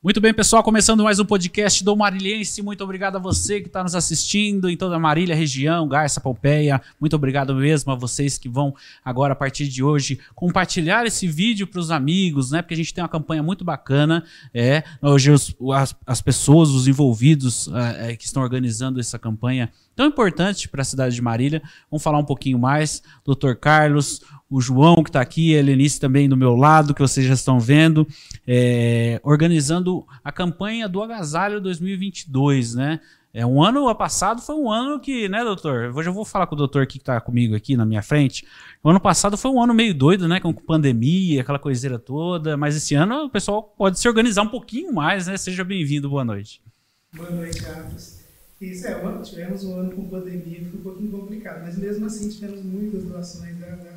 Muito bem, pessoal, começando mais um podcast do Marilhense. Muito obrigado a você que está nos assistindo em toda a Marília, região, Garça, Pompeia. Muito obrigado mesmo a vocês que vão agora, a partir de hoje, compartilhar esse vídeo para os amigos, né? Porque a gente tem uma campanha muito bacana. É, hoje os, as, as pessoas, os envolvidos é, é, que estão organizando essa campanha tão importante para a cidade de Marília. Vamos falar um pouquinho mais. Doutor Carlos, o João que está aqui, a Helenice também do meu lado, que vocês já estão vendo, é, organizando a campanha do Agasalho 2022, né? É, um ano passado foi um ano que, né, doutor? Hoje eu vou falar com o doutor aqui que está comigo aqui na minha frente. O ano passado foi um ano meio doido, né? Com pandemia, aquela coiseira toda. Mas esse ano o pessoal pode se organizar um pouquinho mais, né? Seja bem-vindo, boa noite. Boa noite, Carlos. Isso é, tivemos um ano com pandemia, foi um pouquinho complicado, mas mesmo assim tivemos muitas doações da, da,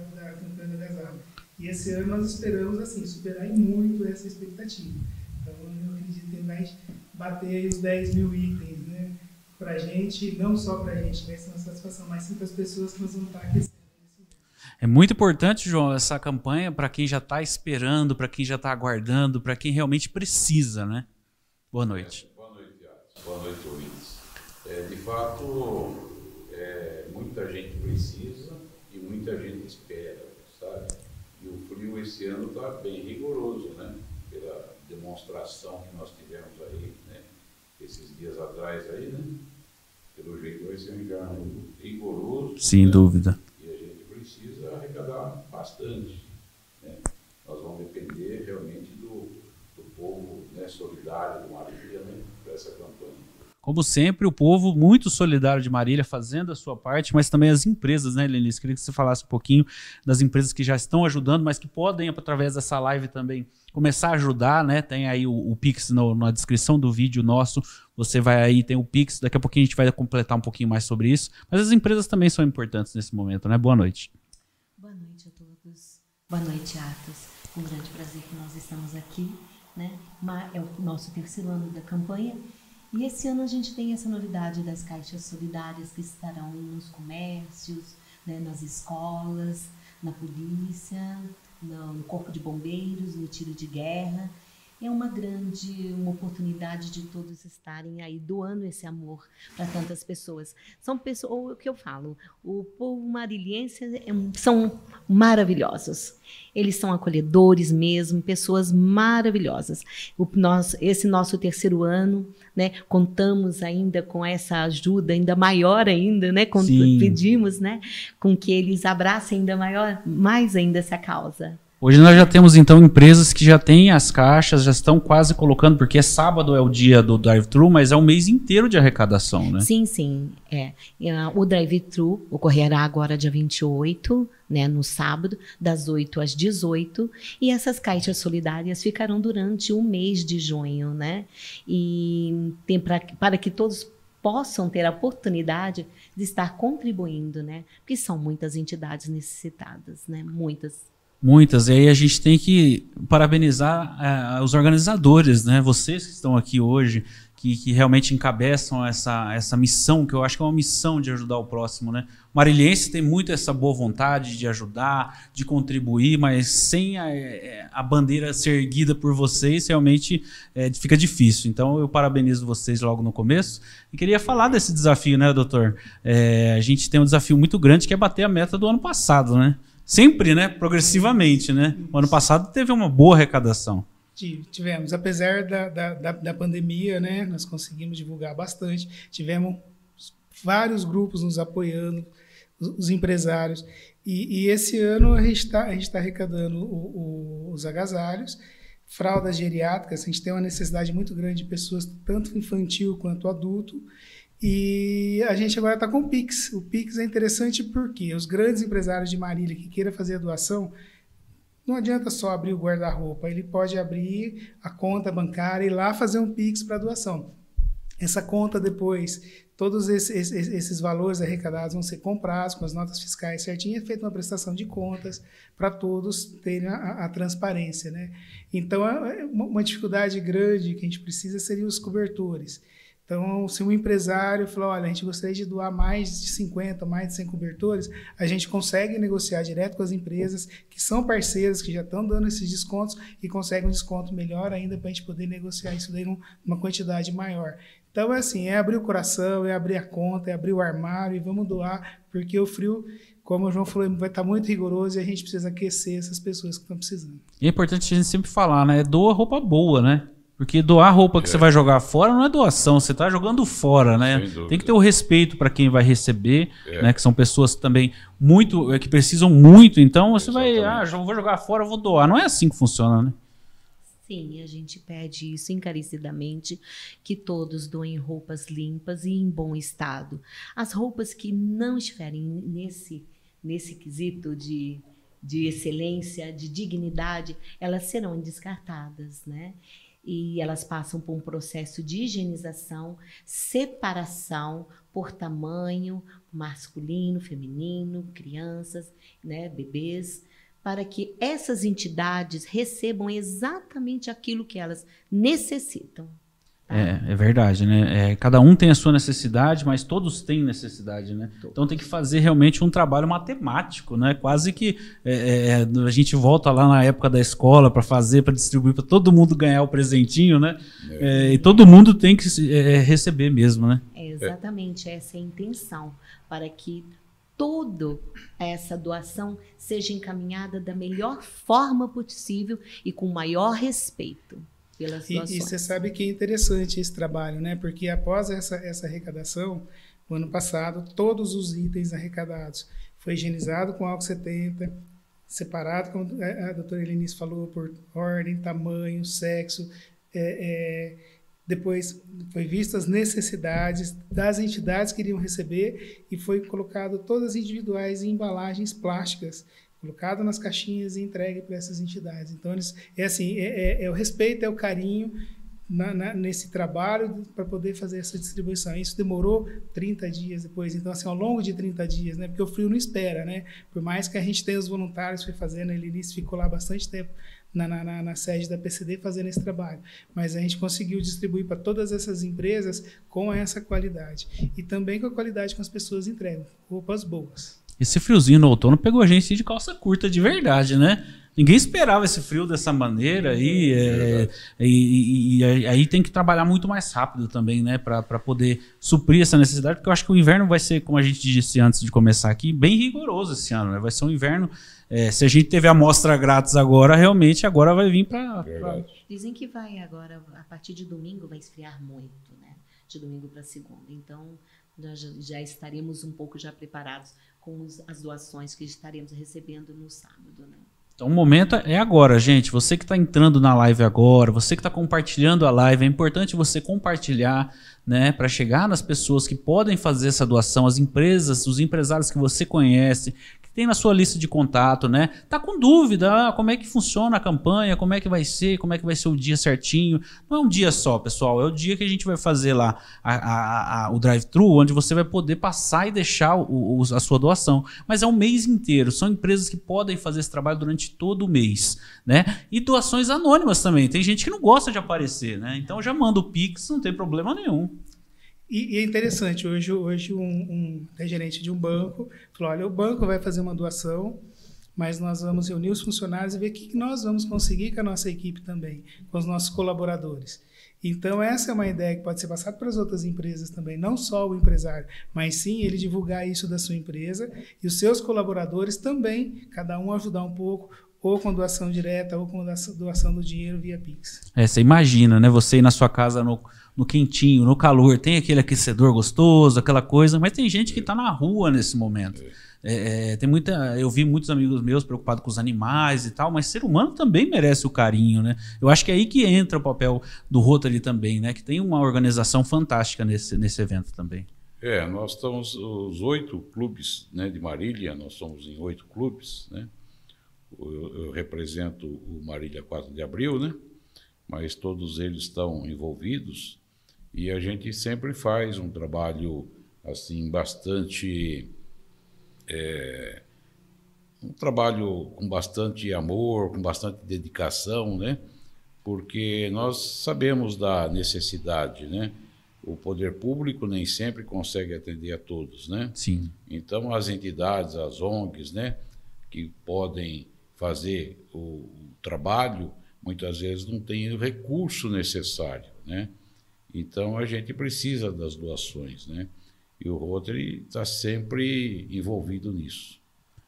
E esse ano nós esperamos, assim, superar em muito essa expectativa. Então, eu acredito que vai bater os 10 mil itens, né? Para a gente, não só para a gente, vai ser uma satisfação, mas sim para as pessoas que nós vamos estar aquecendo. É muito importante, João, essa campanha para quem já está esperando, para quem já está aguardando, para quem realmente precisa, né? Boa noite. É, boa noite, Boa noite, ouvintes. É, de fato, é, muita gente precisa e muita gente espera? O frio esse ano está bem rigoroso, né? Pela demonstração que nós tivemos aí, né? Esses dias atrás aí, né? Pelo jeito vai ser um inverno rigoroso. Sem né? dúvida. E a gente precisa arrecadar bastante. Né? Nós vamos depender realmente do, do povo né, solidário do Marília né, para essa campanha. Como sempre, o povo muito solidário de Marília fazendo a sua parte, mas também as empresas, né, Lenice? Queria que você falasse um pouquinho das empresas que já estão ajudando, mas que podem, através dessa live também, começar a ajudar, né? Tem aí o, o Pix no, na descrição do vídeo nosso. Você vai aí, tem o Pix. Daqui a pouquinho a gente vai completar um pouquinho mais sobre isso. Mas as empresas também são importantes nesse momento, né? Boa noite. Boa noite a todos. Boa noite, Atos. Um grande prazer que nós estamos aqui, né? É o nosso terceiro ano da campanha e esse ano a gente tem essa novidade das caixas solidárias que estarão nos comércios, né, nas escolas, na polícia, no corpo de bombeiros, no tiro de guerra é uma grande uma oportunidade de todos estarem aí doando esse amor para tantas pessoas. São pessoas, o que eu falo, o povo marilhense é, são maravilhosos. Eles são acolhedores mesmo, pessoas maravilhosas. O nosso, esse nosso terceiro ano, né, contamos ainda com essa ajuda ainda maior ainda, né, com, pedimos, né, com que eles abracem ainda maior, mais ainda essa causa. Hoje nós já temos então empresas que já têm as caixas, já estão quase colocando, porque é sábado é o dia do drive-thru, mas é um mês inteiro de arrecadação, né? Sim, sim. É. O drive-thru ocorrerá agora dia 28, né, no sábado, das 8 às 18, e essas caixas solidárias ficarão durante o mês de junho, né? E tem pra, para que todos possam ter a oportunidade de estar contribuindo, né? Porque são muitas entidades necessitadas, né? Muitas Muitas. E aí a gente tem que parabenizar é, os organizadores, né? Vocês que estão aqui hoje, que, que, realmente encabeçam essa, essa missão, que eu acho que é uma missão de ajudar o próximo, né? O Marilhense tem muito essa boa vontade de ajudar, de contribuir, mas sem a, é, a bandeira ser erguida por vocês, realmente é, fica difícil. Então eu parabenizo vocês logo no começo. E queria falar desse desafio, né, doutor? É, a gente tem um desafio muito grande que é bater a meta do ano passado, né? Sempre, né? Progressivamente, né? O ano passado teve uma boa arrecadação. Tivemos, apesar da, da, da, pandemia, né? Nós conseguimos divulgar bastante. Tivemos vários grupos nos apoiando, os, os empresários. E, e, esse ano a gente está tá arrecadando o, o, os agasalhos, fraldas geriátricas. A gente tem uma necessidade muito grande de pessoas, tanto infantil quanto adulto. E a gente agora está com o Pix. O Pix é interessante porque os grandes empresários de Marília que queiram fazer a doação, não adianta só abrir o guarda-roupa, ele pode abrir a conta bancária e lá fazer um Pix para doação. Essa conta depois, todos esses, esses, valores arrecadados vão ser comprados com as notas fiscais certinhas, é feita uma prestação de contas para todos terem a, a, transparência. Né? Então, uma dificuldade grande que a gente precisa seria os cobertores. Então, se um empresário falou, olha, a gente gostaria de doar mais de 50, mais de 100 cobertores, a gente consegue negociar direto com as empresas que são parceiras, que já estão dando esses descontos e consegue um desconto melhor ainda para a gente poder negociar isso daí numa quantidade maior. Então, é assim, é abrir o coração, é abrir a conta, é abrir o armário e vamos doar, porque o frio como o João falou, vai estar muito rigoroso e a gente precisa aquecer essas pessoas que estão precisando. E é importante a gente sempre falar, né? Doa roupa boa, né? Porque doar roupa que é. você vai jogar fora não é doação, você está jogando fora, né? Tem que ter o respeito para quem vai receber, é. né? Que são pessoas também muito, é, que precisam muito. Então você Exatamente. vai, ah, vou jogar fora, vou doar. Não é assim que funciona, né? Sim, a gente pede isso encarecidamente, que todos doem roupas limpas e em bom estado. As roupas que não estiverem nesse, nesse quesito de, de excelência, de dignidade, elas serão descartadas, né? E elas passam por um processo de higienização, separação por tamanho, masculino, feminino, crianças, né, bebês, para que essas entidades recebam exatamente aquilo que elas necessitam. É, é verdade, né? É, cada um tem a sua necessidade, mas todos têm necessidade, né? Então tem que fazer realmente um trabalho matemático, né? Quase que é, é, é a gente volta lá na época da escola para fazer, para distribuir, para todo mundo ganhar o presentinho, né? É. e todo mundo tem que receber mesmo, né? exatamente, essa é a intenção, para que toda essa doação seja encaminhada da melhor forma possível e com maior respeito pelas e, E você sabe que é interessante esse trabalho, né? Porque após essa, essa arrecadação, no ano passado, todos os itens arrecadados foi higienizado com álcool 70, separado, como a doutora Elenice falou, por ordem, tamanho, sexo, é, é, depois foi visto as necessidades das entidades que iriam receber e foi colocado todas individuais em embalagens plásticas colocado nas caixinhas e entregue para essas entidades. Então, eles, é assim, é, é, é, o respeito, é o carinho na, na, nesse trabalho para poder fazer essa distribuição. Isso demorou 30 dias depois, então, assim, ao longo de 30 dias, né? Porque o frio não espera, né? Por mais que a gente tenha os voluntários foi fazendo, ele início ficou lá bastante tempo na, na, na, sede da PCD fazendo esse trabalho. Mas a gente conseguiu distribuir para todas essas empresas com essa qualidade. E também com a qualidade que as pessoas entregam, roupas boas. Esse friozinho no outono pegou a gente de calça curta de verdade, né? Ninguém esperava esse frio dessa maneira aí, é, e, e, e, aí tem que trabalhar muito mais rápido também, né, para poder suprir essa necessidade, porque eu acho que o inverno vai ser, como a gente disse antes de começar aqui, bem rigoroso esse ano, né? Vai ser um inverno. É, se a gente teve a amostra grátis agora, realmente agora vai vir para. Pra... Dizem que vai agora, a partir de domingo, vai esfriar muito, né? De domingo para segunda. Então, nós já, já estaremos um pouco já preparados com os, as doações que estaremos recebendo no sábado. Né? Então o momento é agora, gente. Você que está entrando na live agora, você que está compartilhando a live, é importante você compartilhar, né, para chegar nas pessoas que podem fazer essa doação, as empresas, os empresários que você conhece, tem na sua lista de contato, né? Tá com dúvida, ah, como é que funciona a campanha, como é que vai ser, como é que vai ser o dia certinho. Não é um dia só, pessoal, é o dia que a gente vai fazer lá a, a, a, o drive-thru, onde você vai poder passar e deixar o, o, a sua doação. Mas é um mês inteiro, são empresas que podem fazer esse trabalho durante todo o mês, né? E doações anônimas também, tem gente que não gosta de aparecer, né? Então já manda o Pix, não tem problema nenhum. E, e, é interessante, hoje, hoje um, um gerente de um banco falou, olha, o banco vai fazer uma doação, mas nós vamos reunir os funcionários e ver o que nós vamos conseguir com a nossa equipe também, com os nossos colaboradores. Então, essa é uma ideia que pode ser passada para as outras empresas também, não só o empresário, mas sim ele divulgar isso da sua empresa e os seus colaboradores também, cada um ajudar um pouco, ou com doação direta, ou com doação do dinheiro via Pix. É, você imagina, né? Você ir na sua casa no no quentinho, no calor, tem aquele aquecedor gostoso, aquela coisa, mas tem gente que está na rua nesse momento. É, é, tem muita, eu vi muitos amigos meus preocupados com os animais e tal, mas ser humano também merece o carinho, né? Eu acho que é aí que entra o papel do Rotary também, né? Que tem uma organização fantástica nesse, nesse evento também. É, nós estamos os oito clubes né, de Marília, nós somos em oito clubes, né? Eu, eu represento o Marília 4 de Abril, né? Mas todos eles estão envolvidos e a gente sempre faz um trabalho assim bastante é, um trabalho com bastante amor, com bastante dedicação, né? Porque nós sabemos da necessidade, né? o poder público nem sempre consegue atender a todos, né? Sim. Então, as entidades, as ONGs, né, que podem fazer o, o trabalho, muitas vezes não têm o recurso necessário, né? Então, a gente precisa das doações, né? E o Rotary está sempre envolvido nisso.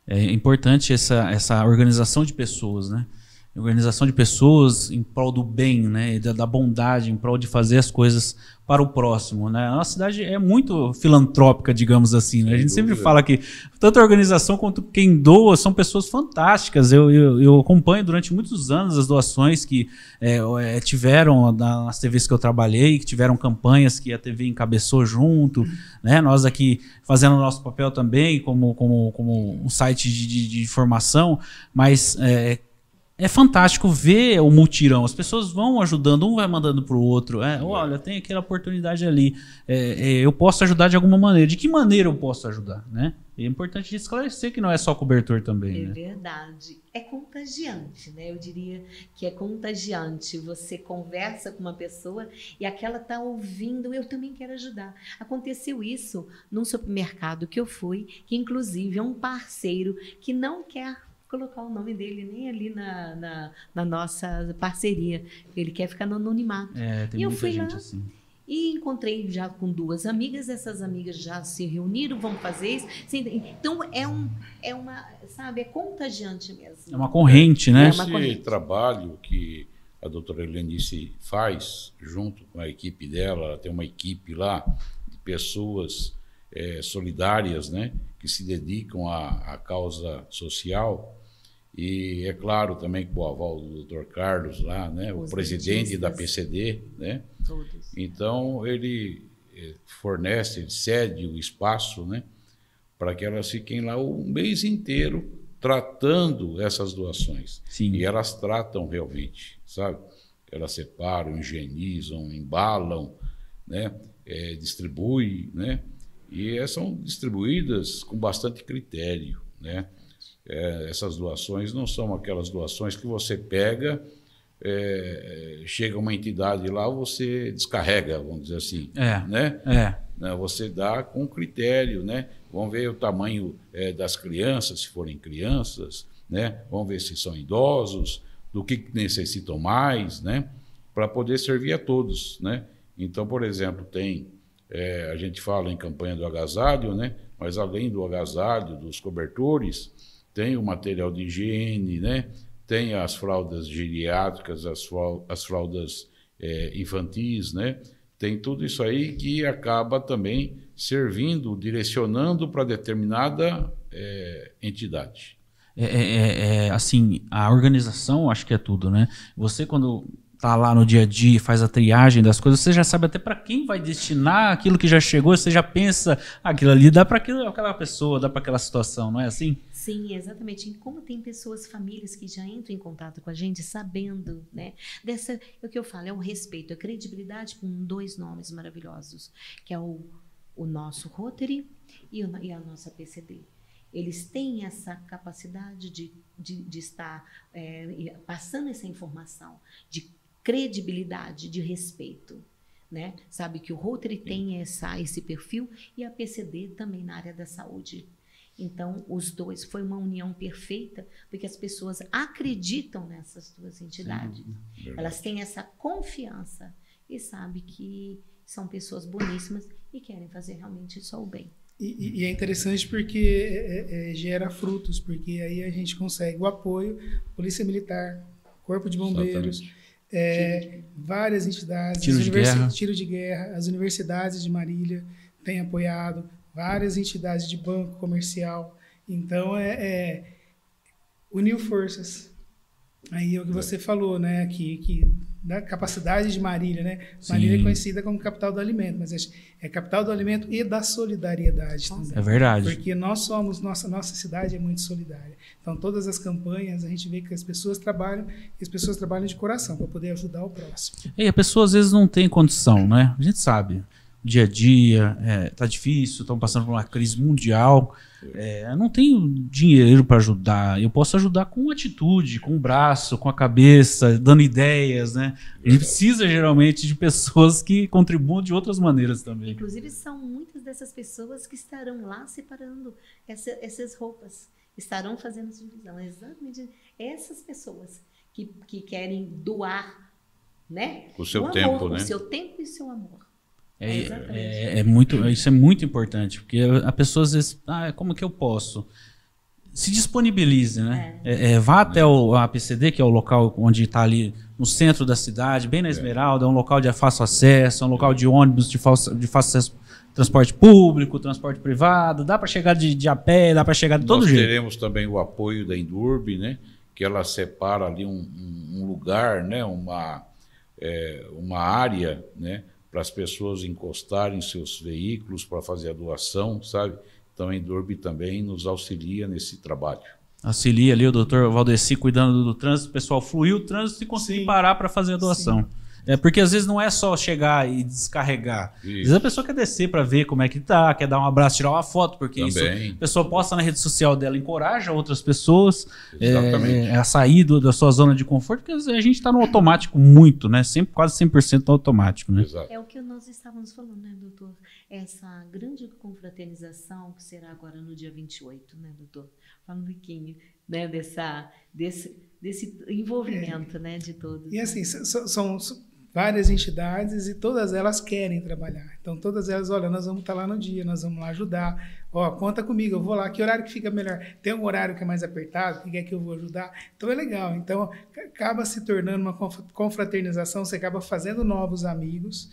É importante essa, essa organização de pessoas, né? Organização de pessoas em prol do bem, né, da, da, bondade, em prol de fazer as coisas para o próximo, né? A nossa cidade é muito filantrópica, digamos assim. Né? A gente sempre fala que tanto a organização quanto quem doa são pessoas fantásticas. Eu, eu, eu acompanho durante muitos anos as doações que é, é, tiveram nas TVs que eu trabalhei, que tiveram campanhas que a TV encabeçou junto, né? Nós aqui fazendo o nosso papel também como, como, como um site de, de, de informação, mas é, é fantástico ver o mutirão. As pessoas vão ajudando, um vai mandando para o outro. É, olha, tem aquela oportunidade ali. É, é, eu posso ajudar de alguma maneira. De que maneira eu posso ajudar? Né? É importante esclarecer que não é só cobertor também. É né? verdade. É contagiante, né? Eu diria que é contagiante. Você conversa com uma pessoa e aquela está ouvindo, eu também quero ajudar. Aconteceu isso num supermercado que eu fui, que inclusive é um parceiro que não quer colocar o nome dele nem ali na, na, na nossa parceria. Ele quer ficar no anonimato. É, tem e eu muita fui gente lá, assim. E encontrei já com duas amigas, essas amigas já se reuniram, vão fazer isso. Então é um, é uma, sabe, é contagiante mesmo. É uma corrente, né? Esse corrente. trabalho que a doutora Helenice faz, junto com a equipe dela, ela tem uma equipe lá de pessoas é, solidárias, né, que se dedicam à, à causa social. E é claro também que o aval do Dr. Carlos lá, né, o presidente da PCD, né? Todos. Então ele eh, fornece, ele cede o espaço, né, para que elas fiquem lá o mês inteiro tratando essas doações. Sim. E elas tratam realmente, sabe? Elas separam, higienizam, embalam, né, é, distribuem, né? E são distribuídas com bastante critério, né? É, essas doações não são aquelas doações que você pega, é, chega uma entidade lá, você descarrega, vamos dizer assim. É. Né? É. Né, você dá com critério, né? Vamos ver o tamanho é, das crianças, se forem crianças, né? Vamos ver se são idosos, do que necessitam mais, né? Para poder servir a todos, né? Então, por exemplo, tem é, a gente fala em campanha do agasalho, né? Mas além do agasalho, dos cobertores, tem o material de higiene, né? tem as fraldas geriátricas, as, as fraldas é, infantis, né? tem tudo isso aí que acaba também servindo, direcionando para determinada é, entidade. É, é, é, é, assim, a organização acho que é tudo, né? Você quando tá lá no dia a dia, faz a triagem das coisas, você já sabe até para quem vai destinar aquilo que já chegou, você já pensa, ah, aquilo ali dá para aquela pessoa, dá para aquela situação, não é assim? Sim, exatamente. E como tem pessoas, famílias que já entram em contato com a gente sabendo, né? Dessa, é o que eu falo, é o respeito, a credibilidade com dois nomes maravilhosos, que é o, o nosso Rotary e, o, e a nossa PCD eles têm essa capacidade de, de, de estar é, passando essa informação, de credibilidade, de respeito. Né? Sabe que o Rotary tem essa, esse perfil e a PCD também na área da saúde. Então, os dois foi uma união perfeita, porque as pessoas acreditam nessas duas entidades. Sim, Elas têm essa confiança e sabem que são pessoas boníssimas e querem fazer realmente só o bem. E, e é interessante porque é, é, é gera frutos, porque aí a gente consegue o apoio, Polícia Militar, Corpo de Bombeiros. É, várias entidades, tiro de, guerra. tiro de guerra, as universidades de Marília têm apoiado, várias entidades de banco comercial. Então, é, é unir forças. Aí é o que você falou, né? Que, que da capacidade de Marília, né? Sim. Marília é conhecida como capital do alimento, mas é, é capital do alimento e da solidariedade também. É verdade. Porque nós somos, nossa, nossa cidade é muito solidária. Então, todas as campanhas, a gente vê que as pessoas trabalham, e as pessoas trabalham de coração para poder ajudar o próximo. E a pessoa às vezes não tem condição, né? A gente sabe, dia a dia, é, tá difícil, estão passando por uma crise mundial, É, eu não tenho dinheiro para ajudar. Eu posso ajudar com atitude, com o braço, com a cabeça, dando ideias, né? A gente precisa geralmente de pessoas que contribuam de outras maneiras também. Inclusive, são muitas dessas pessoas que estarão lá separando essa, essas roupas, estarão fazendo divisão. Exatamente essas pessoas que, que querem doar, né? O seu amor, tempo, né? O seu tempo e o seu amor. É, é, é muito, isso é muito importante, porque a pessoa às vezes, ah, como que eu posso? Se disponibilize, né? É, é, vá até o APCD, que é o local onde está ali no centro da cidade, bem na Esmeralda, é um local de fácil acesso, é um local de ônibus de fácil, de fácil acesso, transporte público, transporte privado, dá para chegar de, de a pé, dá para chegar de todo Nós jeito. teremos também o apoio da Indurb, né? Que ela separa ali um, um- um lugar, né? Uma, é, uma área, né? Para as pessoas encostarem seus veículos para fazer a doação, sabe? Então a Indurb também nos auxilia nesse trabalho. Auxilia ali o doutor Valdeci cuidando do trânsito, o pessoal fluiu o trânsito e conseguir Sim. parar para fazer a doação. É porque às vezes não é só chegar e descarregar. Às vezes a pessoa quer descer para ver como é que tá, quer dar um abraço, tirar uma foto, porque isso Também. a pessoa posta na rede social dela, encoraja outras pessoas Exatamente. é, a sair do- da sua zona de conforto, porque às vezes a gente está no automático muito, né? Sempre quase 100% no automático, né? Exato. É o que nós estávamos falando, né, doutor? Essa grande confraternização que será agora no dia 28, né, doutor? Fala um pouquinho, né, dessa, desse, desse envolvimento, né, de todos. E né? assim, s- são s- várias entidades e todas elas querem trabalhar. Então, todas elas, olha, nós vamos estar lá no dia, nós vamos lá ajudar. Ó, conta comigo, eu vou lá. Que horário que fica melhor? Tem um horário que é mais apertado? Que é que eu vou ajudar? Então, é legal. Então, ca- acaba se tornando uma conf- confraternização, você acaba fazendo novos amigos.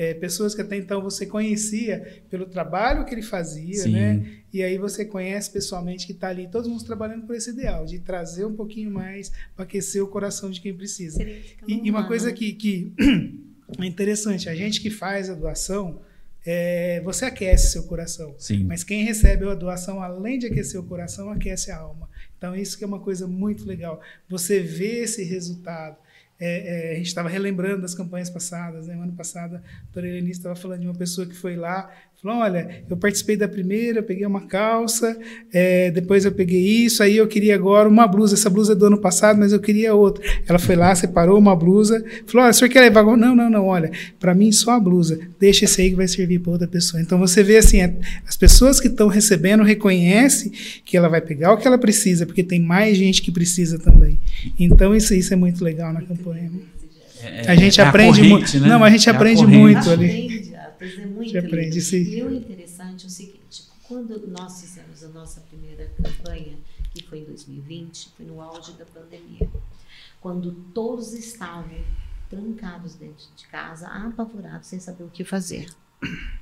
É, pessoas que até então você conhecia pelo trabalho que ele fazia, Sim. né? E aí você conhece pessoalmente que está ali, todos mundo trabalhando por esse ideal, de trazer um pouquinho mais para aquecer o coração de quem precisa. E, e uma coisa que, que é interessante, a gente que faz a doação, é, você aquece seu coração. Sim. Mas quem recebe a doação, além de aquecer o coração, aquece a alma. Então, isso que é uma coisa muito legal. Você vê esse resultado. É, é, a gente estava relembrando das campanhas passadas. Né? O ano passado, a doutora Helenice estava falando de uma pessoa que foi lá falou: Olha, eu participei da primeira, eu peguei uma calça, é, depois eu peguei isso, aí eu queria agora uma blusa. Essa blusa é do ano passado, mas eu queria outra. Ela foi lá, separou uma blusa, falou: Olha, o senhor quer levar? alguma?" Não, não, não, olha, para mim só a blusa. Deixa esse aí que vai servir para outra pessoa. Então você vê assim: é- as pessoas que estão recebendo reconhecem que ela vai pegar o que ela precisa, porque tem mais gente que precisa também. Então isso, isso é muito legal na campanha. né? É- A gente é aprende muito. Não, a gente É aprende corrente. muito ali. É muito aprende, lindo. sim. E o interessante é o seguinte, quando nós fizemos a nossa primeira campanha, que foi em 2020, foi no auge da pandemia, quando todos estavam trancados dentro de casa, apavorados, sem saber o que fazer.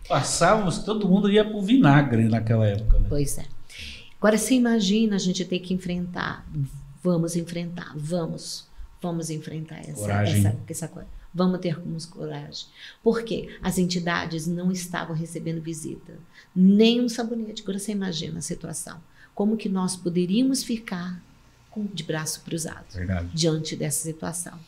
Passávamos, todo mundo ia pro vinagre naquela época, né? Pois é. Agora você imagina a gente ter que enfrentar, vamos enfrentar, vamos, vamos enfrentar essa, Coragem. essa, essa coisa. Vamos ter com coragem. Por quê? As entidades não estavam recebendo visita, nem um sabonete. Agora você imagina a situação. Como que nós poderíamos ficar com, de braço cruzado Verdade. diante dessa situação?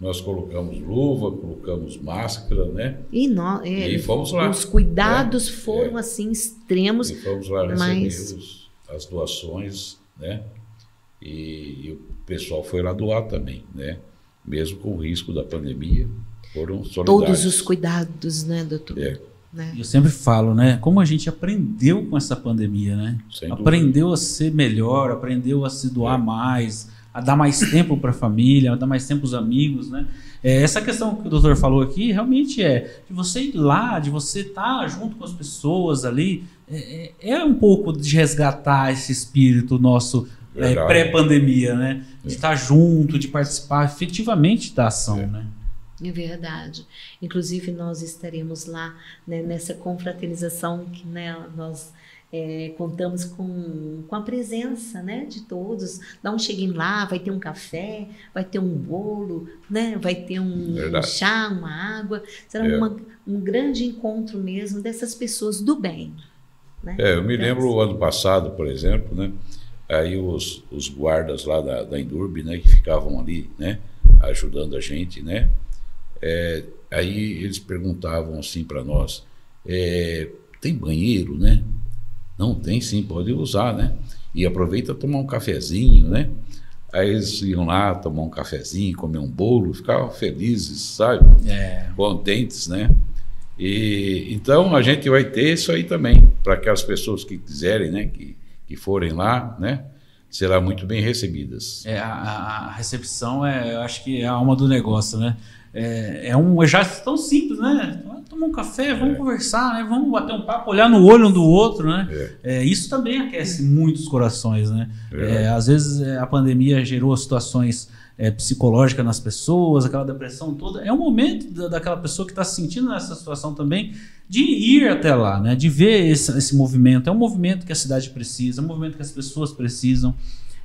Nós colocamos luva, colocamos máscara, né? E, nós, é, E fomos lá. os cuidados É, foram assim extremos E fomos lá receber Mas- os- as doações, né? E, e o pessoal foi lá doar também, né? Mesmo com o risco da pandemia, foram solidários. todos os cuidados, né, doutor? É, Né? Eu sempre falo, né? Como a gente aprendeu com essa pandemia, né? sem dúvida. aprendeu a ser melhor, aprendeu a se doar É. mais, a dar mais tempo para a família, a dar mais tempo aos amigos, né? É, essa questão que o doutor falou aqui realmente é de você ir lá, de você estar junto com as pessoas ali, é, é- é um pouco de resgatar esse espírito nosso é, pré-pandemia, né? De É. estar junto, de participar efetivamente da ação, É. né? É verdade. Inclusive, nós estaremos lá né, nessa confraternização que né, nós é, contamos com, com a presença né, de todos. Dá um cheguem lá, vai ter um café, vai ter um bolo, né, vai ter um, um chá, uma água. Será É. uma- um grande encontro mesmo dessas pessoas do bem. né? É, eu me lembro o ano passado, por exemplo, né? Aí os, os guardas lá da, da Indurb, né? Que ficavam ali, né? Ajudando a gente, né? É, aí eles perguntavam assim para nós, é, tem banheiro, né? Não, tem sim, pode usar, né? E aproveita tomar um cafezinho, né? Aí eles iam lá tomar um cafezinho, comer um bolo, ficavam felizes, sabe? É. Contentes, né? E então a gente vai ter isso aí também para aquelas pessoas que quiserem, né? Que, que forem lá, né? Serão muito bem recebidas. É, a, a recepção é, eu acho que é a alma do negócio, né? É, é um já tão simples, né? Vamos tomar um café, vamos É. conversar, né? Vamos bater um papo, olhar no olho um do outro, né? É. É, isso também aquece muitos corações, né? É, às vezes é, a pandemia gerou situações é, psicológicas nas pessoas, aquela depressão toda. É um momento da, daquela pessoa que está se sentindo nessa situação também de ir até lá, né? De ver esse, esse movimento. É um movimento que a cidade precisa, é um movimento que as pessoas precisam.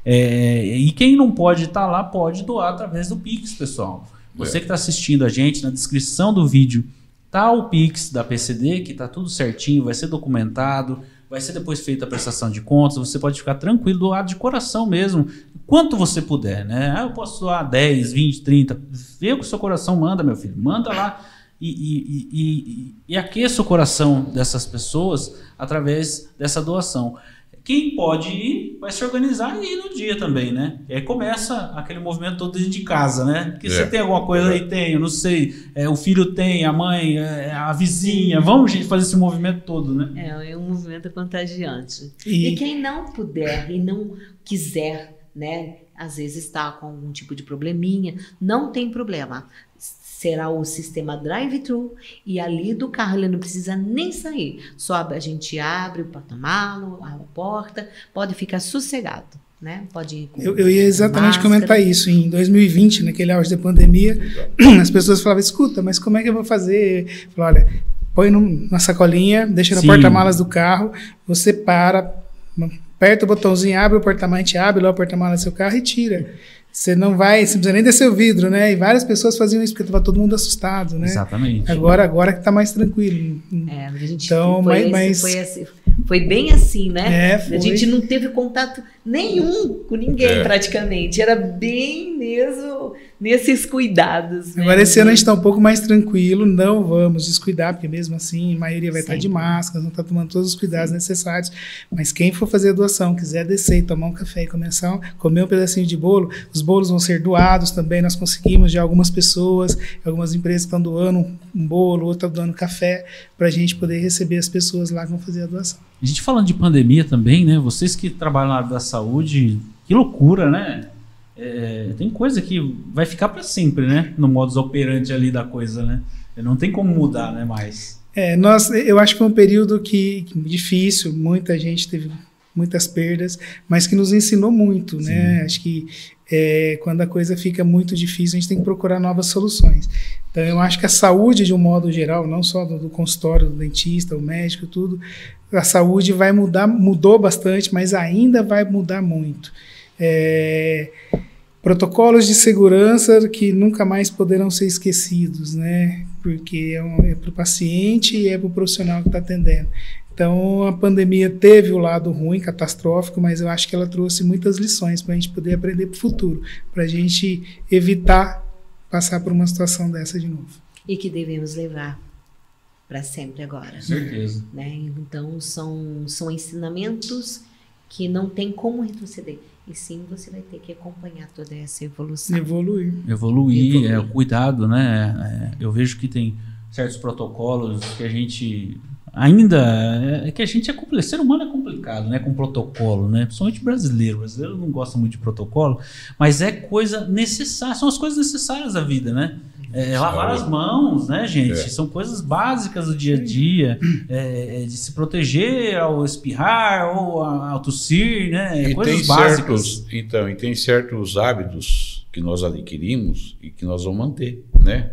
É, e quem não pode estar lá pode doar através do Pix, pessoal. Você É. que está assistindo a gente, na descrição do vídeo tá o Pix da PCD, que tá tudo certinho, vai ser documentado, vai ser depois feita a prestação de contas, você pode ficar tranquilo, doar de coração mesmo, quanto você puder, né? Ah, eu posso doar 10, 20, 30, vê o que o seu coração manda, meu filho, manda lá e, e, e, e, e aqueça o coração dessas pessoas através dessa doação. Quem pode ir, vai se organizar e ir no dia também, né? E aí começa aquele movimento todo dentro de casa, né? Porque É. você tem alguma coisa aí, tenho, não sei, é, o filho tem, a mãe, é, a vizinha, vamos, gente, fazer esse movimento todo, né? É, é um movimento contagiante. E- E, quem não puder e não quiser, né, às vezes está com algum tipo de probleminha, não tem problema. Será o sistema drive-thru e ali do carro ele não precisa nem sair. Só a gente abre o porta-malo, a porta, pode ficar sossegado, né? Pode ir com Eu, eu ia exatamente máscara. comentar isso. Em 2020, naquele auge da pandemia, as pessoas falavam: escuta, mas como é que eu vou fazer? Eu falava, olha, põe numa sacolinha, deixa no Sim. porta-malas do carro, você para, aperta o botãozinho, abre o porta-malas, a gente abre lá o porta-malas do seu carro e tira. Você não vai, você não precisa nem descer o vidro, né? E várias pessoas faziam isso porque estava todo mundo assustado, né? Exatamente. Agora, agora que está mais tranquilo. É, a gente Então, foi, mas- esse- mas- foi, assim- foi bem assim, né? É, A foi. gente não teve contato nenhum com ninguém É. praticamente. Era bem mesmo nesses cuidados. né? Agora, esse ano a gente está um pouco mais tranquilo, não vamos descuidar, porque mesmo assim a maioria vai estar de Sempre. máscara, não está tomando todos os cuidados necessários. Mas quem for fazer a doação, quiser descer e tomar um café e começar a comer um pedacinho de bolo, os bolos vão ser doados também. Nós conseguimos de algumas pessoas, algumas empresas estão doando um, um bolo, outras estão doando café, para a gente poder receber as pessoas lá que vão fazer a doação. A gente falando de pandemia também, né? Vocês que trabalham na área da saúde, que loucura, né? É, tem coisa que vai ficar para sempre, né? No modus operandi ali da coisa, né? Não tem como mudar, né? Mais. É, nós, eu acho que foi um período que, que difícil, muita gente teve muitas perdas, mas que nos ensinou muito, né? Acho que é, quando a coisa fica muito difícil, a gente tem que procurar novas soluções. Então, eu acho que a saúde, de um modo geral, não só do, do consultório, do dentista, o médico, tudo, a saúde vai mudar, mudou bastante, mas ainda vai mudar muito. É, protocolos de segurança que nunca mais poderão ser esquecidos, né? Porque é, um, é para o paciente e é para o profissional que está atendendo. Então, a pandemia teve o lado ruim, catastrófico, mas eu acho que ela trouxe muitas lições para a gente poder aprender para o futuro, para a gente evitar passar por uma situação dessa de novo. E que devemos levar para sempre agora. Com certeza. né? Então são, são ensinamentos que não tem como retroceder. E sim você vai ter que acompanhar toda essa evolução. Evoluir. Evoluir, Evoluir. é o cuidado, né? É, eu vejo que tem certos protocolos que a gente ainda é que a gente é complicado, ser humano é complicado, né, com protocolo, né? Principalmente brasileiro, o brasileiro não gosta muito de protocolo, mas é coisa necessária, são as coisas necessárias da vida, né? É, lavar as mãos, né, gente? É. São coisas básicas do dia a dia, é, é, de se proteger ao espirrar ou ao tossir, né? E coisas tem básicas. certos, então, e tem certos hábitos que nós adquirimos e que nós vamos manter, né?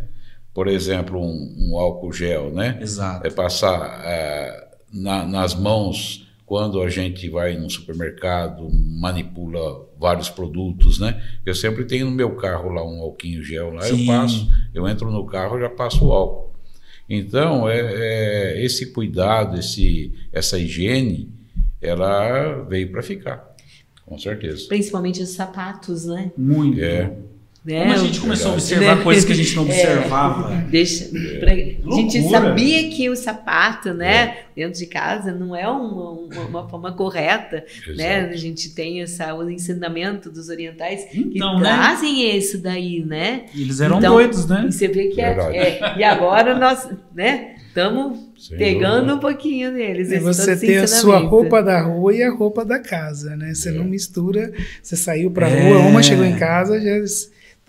Por exemplo, um, um álcool gel, né? Exato. É passar eh, na- nas mãos quando a gente vai no supermercado, manipula vários produtos, né? Eu sempre tenho no meu carro lá um alquinho gel lá, Sim. eu passo, eu entro no carro já passo o álcool. Então, é, é, esse cuidado, esse, essa higiene, ela veio para ficar, com certeza. Principalmente os sapatos, né? Muito. É. Né? Como a gente começou a observar Né? coisas que a gente não É. observava. Deixa, pra- a gente Loucura. sabia que o sapato, né, dentro de casa não é uma, uma, uma forma correta, né? A gente tem essa, o ensinamento dos orientais Então, que né? trazem isso daí, né? Eles eram Então, doidos, né? E você vê que é, é- E agora nós, né, estamos pegando dúvida. um pouquinho neles. É esse você ter a sua roupa da rua e a roupa da casa, né? Você É. não mistura, você saiu pra É. rua, uma chegou em casa, já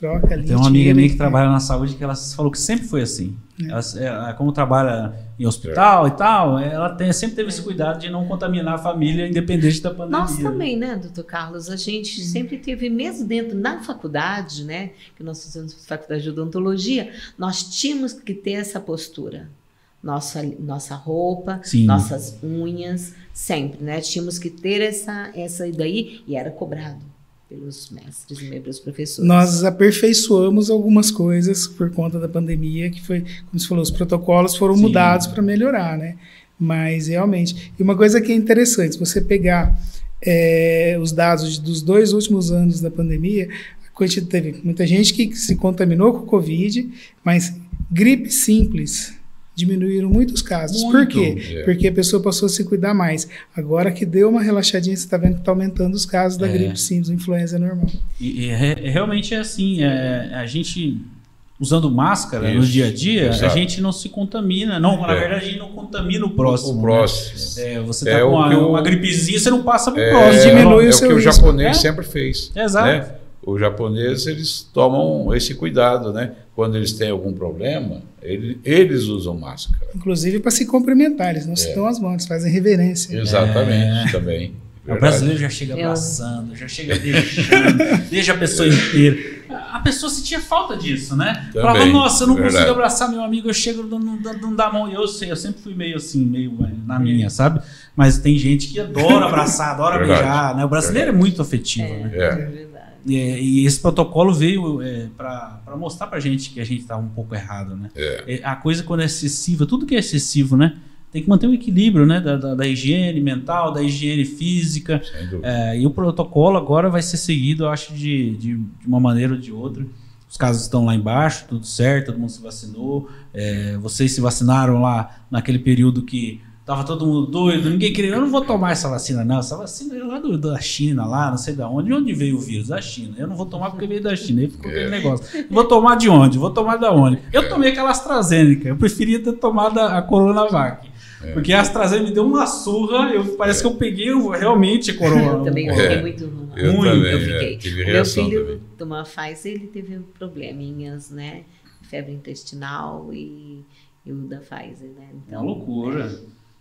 troca ali. Tem uma amiga minha que trabalha na saúde que ela falou que sempre foi assim. É. Ela, como trabalha em hospital e tal, ela tem- sempre teve esse cuidado de não contaminar a família, independente da pandemia. Nós também, né, doutor Carlos? A gente sempre teve, mesmo dentro, na faculdade, né, que nós fizemos faculdade de odontologia, nós tínhamos que ter essa postura. Nossa, nossa roupa, Sim. nossas unhas, sempre, né? Tínhamos que ter essa, essa daí e era cobrado pelos mestres e pelos professores. Nós aperfeiçoamos algumas coisas por conta da pandemia, que foi, como você falou, os protocolos foram Sim. mudados para melhorar, né? Mas realmente. E uma coisa que é interessante, se você pegar é, os dados dos dois últimos anos da pandemia, a quantidade, teve muita gente que se contaminou com o Covid, mas gripe simples. Diminuíram muitos casos. Por Muito. quê? É. Porque a pessoa passou a se cuidar mais. Agora que deu uma relaxadinha, você está vendo que está aumentando os casos da É. gripe simples, influenza normal. E, e re- realmente é assim, é, a gente usando máscara no Isso, dia a dia, a exato. gente não se contamina. Não, na É. verdade, a gente não contamina o próximo. O né? próximo. É, você É tá o com uma, que o- uma gripezinha, você não passa pro É, próximo. diminui é o o seu que o risco. japonês É. sempre fez. Exato. né? O japonês, eles tomam esse cuidado, né? Quando eles têm algum problema, ele- eles usam máscara. Inclusive para se cumprimentar, eles não É. se dão as mãos, eles fazem reverência. É. Exatamente, também. O Verdade. brasileiro já chega abraçando, já chega beijando, deixa a pessoa inteira. A pessoa sentia falta disso, né? Também, Falava, nossa, eu não verdade. consigo abraçar meu amigo, eu chego, não, não, dá- não dá a mão. E Eu sei, eu sempre fui meio assim, meio na minha, sabe? Mas tem gente que adora abraçar, adora Verdade. beijar, né? O brasileiro é muito afetivo, né? É, É. E, esse protocolo veio é, para mostrar pra gente que a gente tá um pouco errado, né? É. É, A coisa quando é excessiva, tudo que é excessivo, né? Tem que manter o equilíbrio, né? Da, da, da higiene mental, da higiene física. É, e o protocolo agora vai ser seguido, eu acho, de, de, de uma maneira ou de outra. Os casos estão lá embaixo, tudo certo, todo mundo se vacinou. É, vocês se vacinaram lá naquele período que tava todo mundo doido, ninguém queria. Eu não vou tomar essa vacina, não. Essa vacina é lá do- da China, lá, não sei de onde. De onde veio o vírus? Da China. Eu não vou tomar porque veio da China. Aí ficou aquele É. negócio. Vou tomar de onde? Vou tomar da onde? Eu tomei aquela AstraZeneca. Eu preferia ter tomado a, a Coronavac. É. Porque a AstraZeneca me deu uma surra. Eu, parece que eu peguei realmente a corona. Eu também fiquei É. muito ruim. Eu Muito, também, eu é, fiquei. tive Meu filho também. tomou a Pfizer, ele teve probleminhas, né? Febre intestinal e, e o da Pfizer, né? É uma loucura.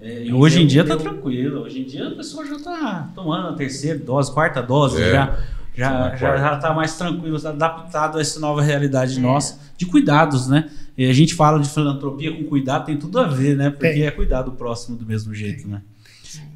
É, e hoje em dia tá eu- tranquilo. Hoje em dia a pessoa já tá tomando a terceira dose, quarta dose, É. já, já, já, quarta. já tá mais tranquilo, tá adaptado a essa nova realidade É. nossa, de cuidados, né? E a gente fala de filantropia com cuidado, tem tudo a ver, né? Porque Tem. é cuidar do próximo do mesmo jeito, né?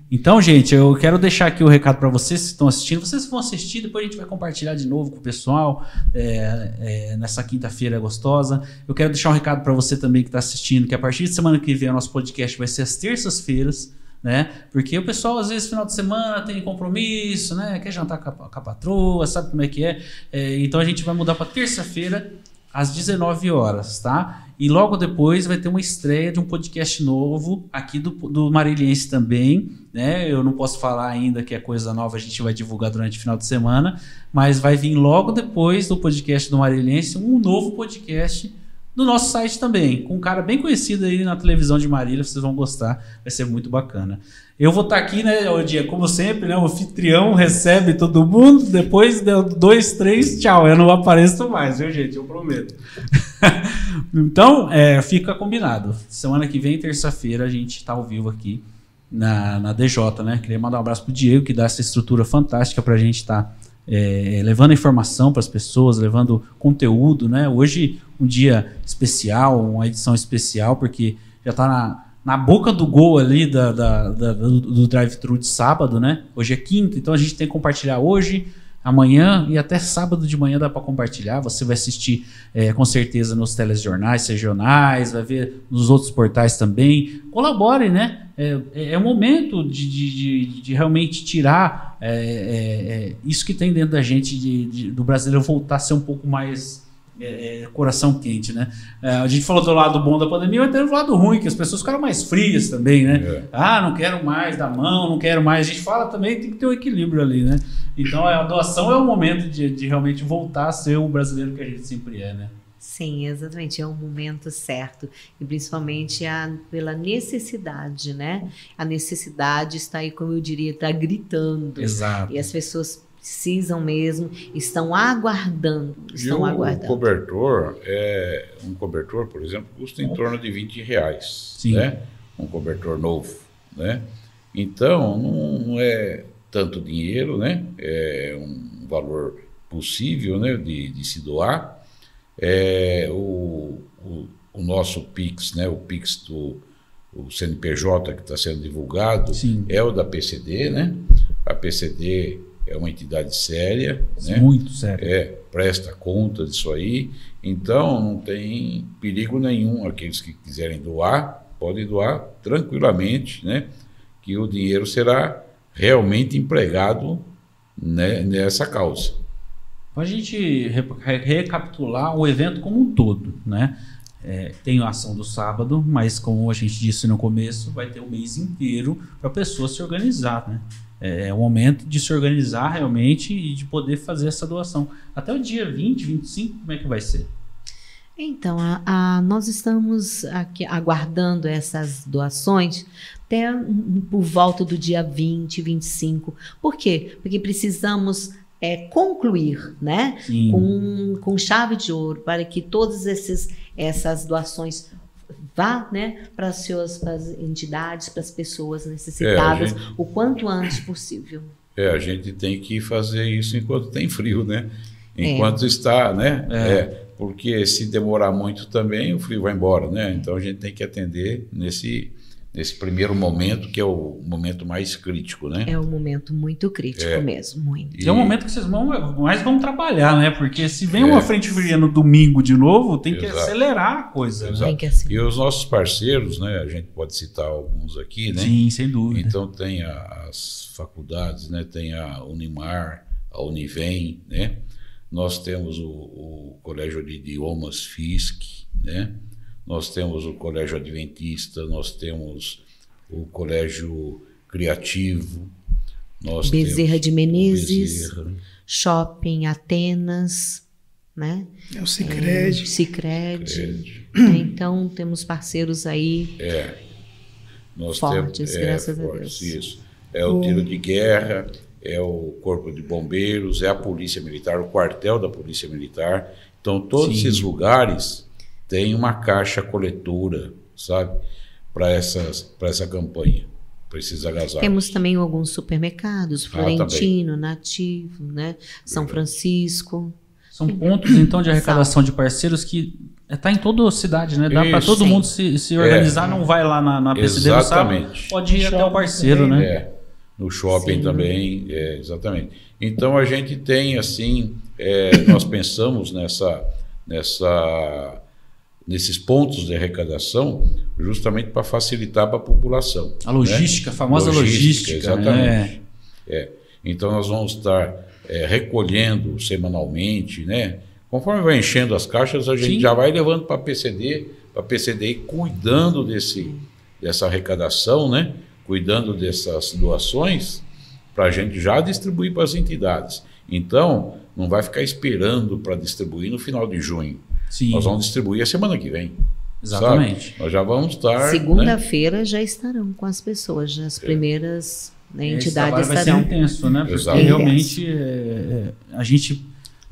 Então, gente, eu quero deixar aqui o recado para vocês que estão assistindo. Vocês vão assistir, depois a gente vai compartilhar de novo com o pessoal é, é, nessa quinta-feira gostosa. Eu quero deixar um recado para você também que está assistindo, que a partir de semana que vem o nosso podcast vai ser às terças-feiras, né? Porque o pessoal, às vezes, final de semana tem compromisso, né? Quer jantar com a, com a patroa, sabe como é que é? É, então a gente vai mudar para terça-feira às 19 horas, tá? E logo depois vai ter uma estreia de um podcast novo aqui do, do Marilhense também, né? Eu não posso falar ainda que é coisa nova, a gente vai divulgar durante o final de semana, mas vai vir logo depois do podcast do Marilhense um novo podcast no nosso site também, com um cara bem conhecido aí na televisão de Marília, vocês vão gostar, vai ser muito bacana. Eu vou estar aqui, né, o dia, como sempre, né, o anfitrião recebe todo mundo, depois deu dois, três, tchau, eu não apareço mais, viu, gente, eu prometo. então, é, fica combinado. Semana que vem, terça-feira, a gente está ao vivo aqui na, na DJ, né? Queria mandar um abraço pro Diego, que dá essa estrutura fantástica para a gente estar é, levando informação para as pessoas, levando conteúdo, né? Hoje, um dia especial, uma edição especial, porque já está na, na boca do gol ali da, da- da- do, do drive-thru de sábado, né? Hoje é quinta, então a gente tem que compartilhar hoje. amanhã e até sábado de manhã dá para compartilhar. Você vai assistir é, com certeza nos telejornais regionais, vai ver nos outros portais também. Colabore, né? É, é, é momento de, de, de, de, realmente tirar é, é, é, isso que tem dentro da gente, de, do brasileiro voltar a ser um pouco mais é, é, coração quente, né? É, a gente falou do lado bom da pandemia, mas tem o lado ruim, que as pessoas ficaram mais frias também, né? É. Ah, não quero mais dar mão, não quero mais. A gente fala também, tem que ter um equilíbrio ali, né? Então a doação é o momento de, de realmente voltar a ser o brasileiro que a gente sempre é, né? Sim, exatamente, é um momento certo e principalmente a, pela necessidade, né? A necessidade está aí, como eu diria, está gritando. Exato. E as pessoas precisam mesmo, estão aguardando. Estão e o aguardando. cobertor, é, um cobertor, por exemplo, custa em torno de 20 reais. Sim. Né? Um cobertor novo. Né? Então, não é tanto dinheiro, né? é um valor possível né? de, de se doar. É, o, o, o, nosso PIX, né? o PIX do o CNPJ que está sendo divulgado, Sim. é o da PCD, né? A PCD é uma entidade séria. Né? Muito séria. É, presta conta disso aí. Então, não tem perigo nenhum. Aqueles que quiserem doar, podem doar tranquilamente, né? que o dinheiro será realmente empregado né, nessa causa. Para a gente recapitular o evento como um todo, né? É, tem a ação do sábado, mas como a gente disse no começo, vai ter o mês inteiro para a pessoa se organizar, né? É, é o momento de se organizar realmente e de poder fazer essa doação. Até o dia 20, 25, como é que vai ser? Então, a, a, nós estamos aqui aguardando essas doações até por volta do dia 20, 25. Por quê? Porque precisamos é, concluir né? Com, com chave de ouro para que todas esses, essas doações vá né, para as suas as entidades, para as pessoas necessitadas, é, gente, o quanto antes possível. É, a gente tem que fazer isso enquanto tem frio, né? Enquanto é. está, né? É. é. porque se demorar muito também, o frio vai embora, né? Então a gente tem que atender nesse nesse primeiro momento, que é o momento mais crítico, né? É um momento muito crítico é. mesmo, muito. E é o momento que vocês vão, mais vão trabalhar, né? Porque se vem é. uma frente fria no domingo de novo, tem Exato. que acelerar a coisa. Né? Tem que E os nossos parceiros, né? A gente pode citar alguns aqui, né? Sim, sem dúvida. Então tem as faculdades, né? Tem a Unimar, a Univem, né? Nós temos o, o Colégio de Idiomas FISC, né? Nós temos o Colégio Adventista, nós temos o Colégio Criativo, nós Bezerra de Menezes, Bezerra. Shopping Atenas, né? É o Cicred. É, Cicred. É, então temos parceiros aí é. Nós fortes, temos, é, graças fortes, a Deus. Isso. É o tiro de guerra, é o Corpo de Bombeiros, é a Polícia Militar, o quartel da Polícia Militar. Então, todos Sim. esses lugares tem uma caixa coletora, sabe, para essa campanha, para esses agasalhos. Temos também alguns supermercados, ah, Florentino, ah, Nativo, né? São Francisco. São pontos, então, de arrecadação de parceiros que está em toda a cidade, né? Dá para todo mundo se, se organizar, é. não vai lá na, na PCD Exatamente. pode ir até o parceiro, também, né? É. No shopping Sim. também, é, exatamente. Então a gente tem assim, é, nós pensamos nessa, nessa nesses pontos de arrecadação, justamente para facilitar para a população. A logística, né? a famosa logística. logística exatamente. Né? É. Então nós vamos estar é, recolhendo semanalmente, né? Conforme vai enchendo as caixas, a gente Sim. já vai levando para a PCD, para a PCD cuidando desse, dessa arrecadação, né? Cuidando dessas doações, para a gente já distribuir para as entidades. Então, não vai ficar esperando para distribuir no final de junho. Sim. Nós vamos distribuir a semana que vem. Exatamente. Sabe? Nós já vamos estar. Né? Segunda-feira né? já estarão com as pessoas, as é. primeiras né, entidades Esse estarão. Vai ser intenso, né? Porque Exatamente. realmente é, é, a gente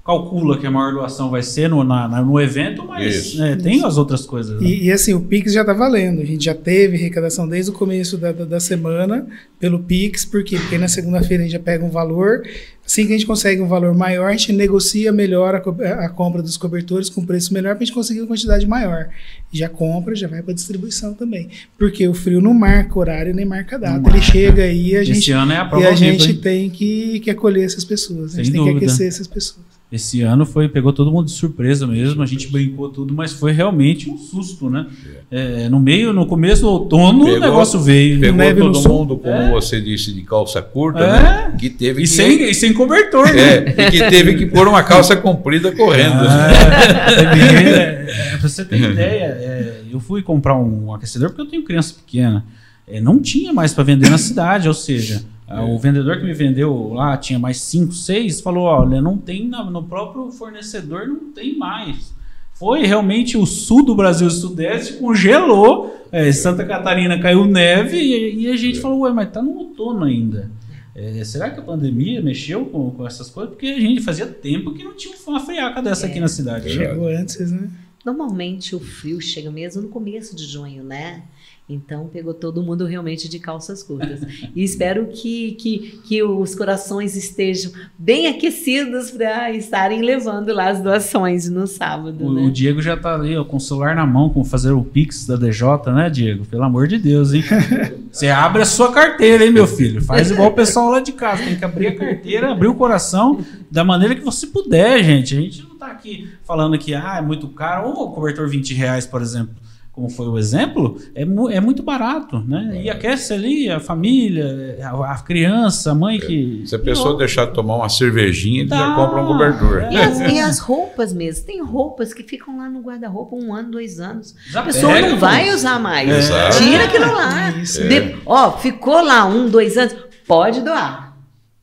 calcula que a maior doação vai ser no, na, no evento, mas Isso. né, tem as outras coisas. né? E, e, assim, o Pix já está valendo. A gente já teve arrecadação desde o começo da, da, da semana pelo Pix, por quê? Porque na segunda-feira a gente já pega um valor. Assim que a gente consegue um valor maior, a gente negocia melhor a, co- a compra dos cobertores com preço melhor para a gente conseguir uma quantidade maior. Já compra, já vai para distribuição também. Porque o frio não marca horário nem marca data. Não Ele marca. chega aí e a Esse gente, ano é a e prova a viva, gente tem que, que acolher essas pessoas. A gente Sem tem dúvida. que aquecer essas pessoas. Esse ano foi, pegou todo mundo de surpresa mesmo, a gente brincou tudo, mas foi realmente um susto, né? É, no meio, no começo do outono, o Pegou- negócio veio. Pegou neve no todo sul. mundo, como É. você disse, de calça curta, É. né? Que teve E que, sem, e sem cobertor, né? é, e que teve que pôr uma calça comprida correndo. É, é, é, pra você ter ideia, é, eu fui comprar um aquecedor porque eu tenho criança pequena. É, não tinha mais para vender na cidade, ou seja, a- o vendedor que me vendeu lá tinha mais 5, 6, falou: olha, não tem no próprio fornecedor, não tem mais. Foi realmente o sul do Brasil e o sudeste congelou. é, Santa Catarina caiu neve e, e a gente falou: ué, mas tá no outono ainda. É, será que a pandemia mexeu com, com essas coisas? Porque a gente fazia tempo que não tinha uma friaca dessa aqui na cidade. É. Chegou antes, né? Normalmente o frio chega mesmo no começo de junho, né? Então pegou todo mundo realmente de calças curtas. E espero que, que, que os corações estejam bem aquecidos para estarem levando lá as doações no sábado, O, o né? Diego já tá ali, ó, com o celular na mão, com fazer o Pix da DJ, né, Diego? Pelo amor de Deus, hein? Você abre a sua carteira, hein, meu filho? Faz igual o pessoal lá de casa. Tem que abrir a carteira, abrir o coração da maneira que você puder, gente. A gente não tá aqui falando que ah, é muito caro. Ou o cobertor 20 reais, por exemplo, como foi o exemplo, é, mu- é muito barato, né? E aquece ali a família, a, a criança, a mãe que. Se a pessoa deixar tomar uma cervejinha, ele já Tá. compra um cobertor. E as, e as roupas mesmo. Tem roupas que ficam lá no guarda-roupa um ano, dois anos. Já A pessoa pega, não vai usar mais. Tira aquilo lá. De- Ó, ficou lá um, dois anos, pode doar.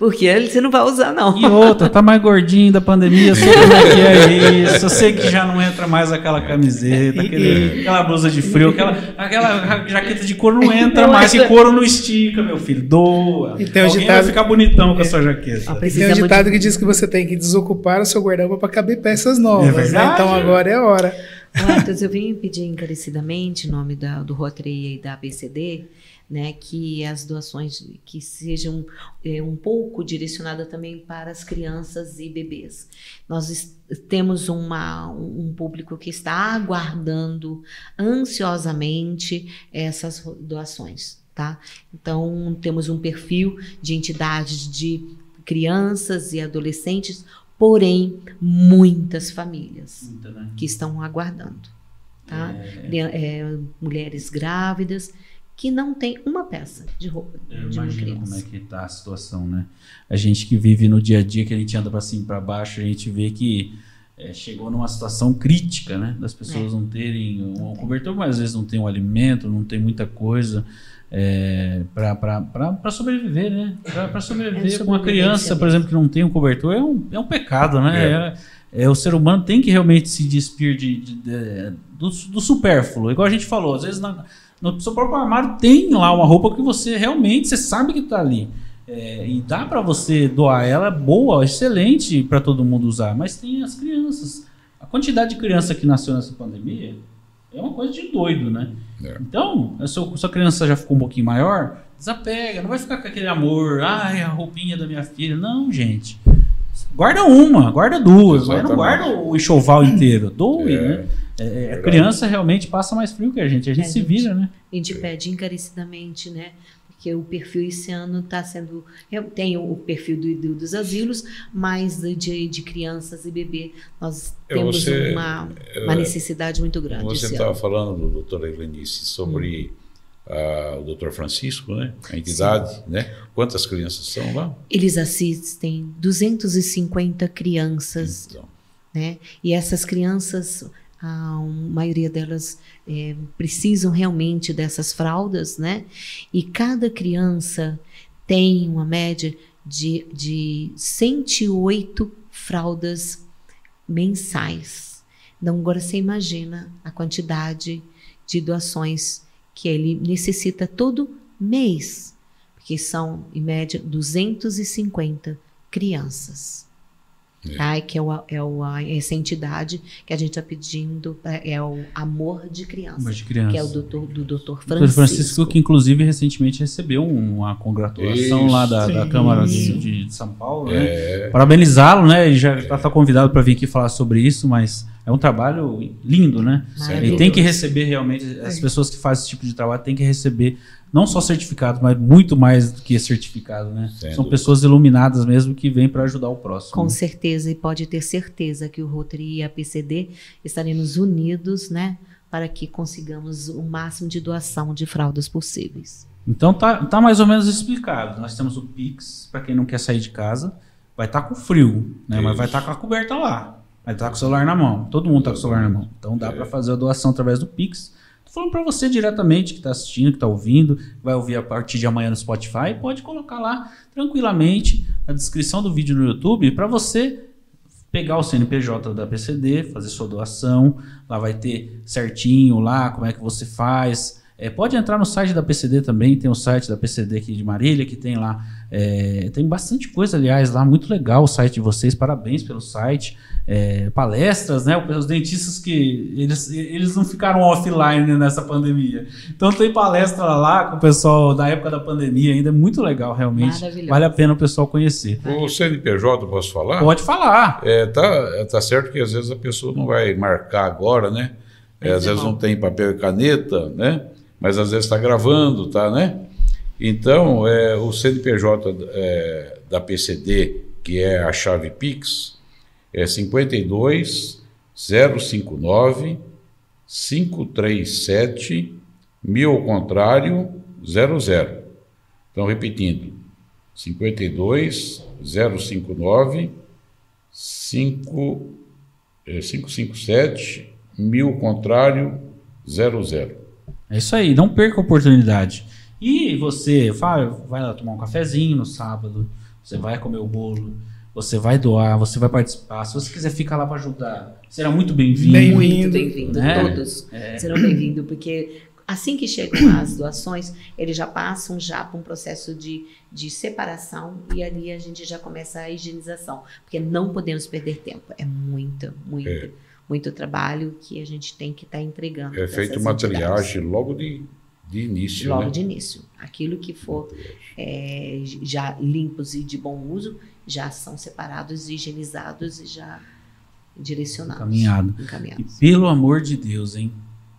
Porque ele- você não vai usar, não. E outra, tá mais gordinho da pandemia, sei como é que é isso. Eu sei que já não entra mais aquela camiseta, aquele- aquela blusa de frio, aquela, aquela jaqueta de couro não entra Não mais, entra. que couro não estica, meu filho. Doa. E tem um Alguém ditado- vai ficar bonitão com a sua jaqueta. Ah, E tem um muito- ditado que diz que você tem que desocupar o seu guarda-roupa para caber peças novas. É né? verdade. Então agora é a hora. Arthur, eu venho pedir encarecidamente, em nome da, do Rotary e da ABCD, né, que as doações que sejam é, um pouco direcionadas também para as crianças e bebês. Nós temos uma, um público que está aguardando ansiosamente essas doações, tá? Então, temos um perfil de entidades de crianças e adolescentes, porém, muitas famílias né? que estão aguardando, tá? Crian- é, mulheres grávidas que não têm uma peça de roupa Eu de uma imagino como é criança. que tá a situação, né? A gente que vive no dia a dia, que a gente anda para cima e para baixo, a gente vê que é, chegou numa situação crítica, né? Das pessoas não terem um cobertor, mas às vezes não tem um alimento, não tem muita coisa é, para sobreviver, né? Para sobreviver. É Com uma criança, por exemplo, que não tem um cobertor, é um, é um pecado, né? É. é, o ser humano tem que realmente se despir de, de- de- do, do supérfluo. Igual a gente falou, às vezes na- no seu próprio armário tem lá uma roupa que você realmente você sabe que tá ali. É, e dá para você doar ela boa, excelente para todo mundo usar. Mas tem as crianças. A quantidade de criança que nasceu nessa pandemia é uma coisa de doido, né? É. Então, a sua, sua criança já ficou um pouquinho maior, desapega, não vai ficar com aquele amor, ai, a roupinha da minha filha. Não, gente. Guarda uma, guarda duas, mas não guarda o enxoval inteiro. Doe, É. né? É, a Verdade. criança realmente passa mais frio que a gente. A gente É, se gente. vira, né? A gente pede encarecidamente, né? Porque o perfil esse ano está sendo. eu- Tem o perfil do- do- dos asilos, mas de, de crianças e bebê. Nós É, temos você- uma, uma necessidade muito grande. Você estava falando, doutora Helenice, sobre ah, o doutor Francisco, né? A entidade, né? Quantas crianças são lá? Eles assistem 250 crianças Então, né? E essas crianças, a maioria delas é, precisam realmente dessas fraldas, né? E cada criança tem uma média de, de 108 fraldas mensais. Então, agora você imagina a quantidade de doações que ele necessita todo mês, porque são, em média, 250 crianças. É. Tá? Que é, o, é o, essa entidade que a gente está pedindo, é, é o Amor de Criança. Amor de Criança. Que é o doutor, do doutor Francisco. Francisco, que inclusive recentemente recebeu uma congratulação Isso, lá da, da, Câmara de, de, São Paulo. Né? É. Né? Parabenizá-lo, né? Ele já está é. convidado para vir aqui falar sobre isso, mas é um trabalho lindo, né? Ele tem que receber realmente, as pessoas que fazem esse tipo de trabalho têm que receber não só certificado, mas muito mais do que certificado, né? Sem São dúvida. pessoas iluminadas mesmo que vêm para ajudar o próximo. Com certeza, e pode ter certeza que o Rotary e a PCD estaremos unidos, né? Para que consigamos o máximo de doação de fraldas possíveis. Então tá, tá mais ou menos explicado. Nós temos o Pix, para quem não quer sair de casa. Vai estar tá com frio, né? Isso. Mas vai estar tá com a coberta lá. Estar tá com o celular na mão. Todo mundo está com o celular na mão. Então dá é. para fazer a doação através do Pix falando para você diretamente que está assistindo, que está ouvindo, vai ouvir a partir de amanhã no Spotify, pode colocar lá tranquilamente a descrição do vídeo no YouTube para você pegar o CNPJ da PCD, fazer sua doação, lá vai ter certinho lá como é que você faz. É, pode entrar no site da PCD também, tem o site da PCD aqui de Marília, que tem lá, é, tem bastante coisa, aliás, lá, muito legal o site de vocês, parabéns pelo site é, palestras, né? Os dentistas que eles, eles não ficaram offline nessa pandemia. Então tem palestra lá com o pessoal da época da pandemia ainda, é muito legal realmente. Vale a pena o pessoal conhecer. O CNPJ, posso falar? Pode falar. É, tá, tá certo que às vezes a pessoa não vai marcar agora, né? É, às vezes não tem papel e caneta, né? Mas às vezes está gravando, tá, né? Então, é, o CNPJ é, da PCD, que é a chave Pix, é 52 059 537 mil ao contrário 00. Então, repetindo, 52 059 5, é, 557 mil contrário 00. É isso aí, não perca a oportunidade. E você vai, vai lá tomar um cafezinho no sábado, você vai comer o bolo, você vai doar, você vai participar. Se você quiser ficar lá para ajudar, será muito bem-vindo. Bem muito bem-vindo, né? todos é. serão bem-vindos, porque assim que chegam as doações, eles já passam já para um processo de, de separação e ali a gente já começa a higienização, porque não podemos perder tempo. É muito, muito, é. muito trabalho que a gente tem que estar tá entregando. É feito uma triagem logo de de início. Logo né? de início. Aquilo que for é, já limpos e de bom uso já são separados, higienizados e já direcionados. Encaminhado. Encaminhados. E pelo amor de Deus, hein?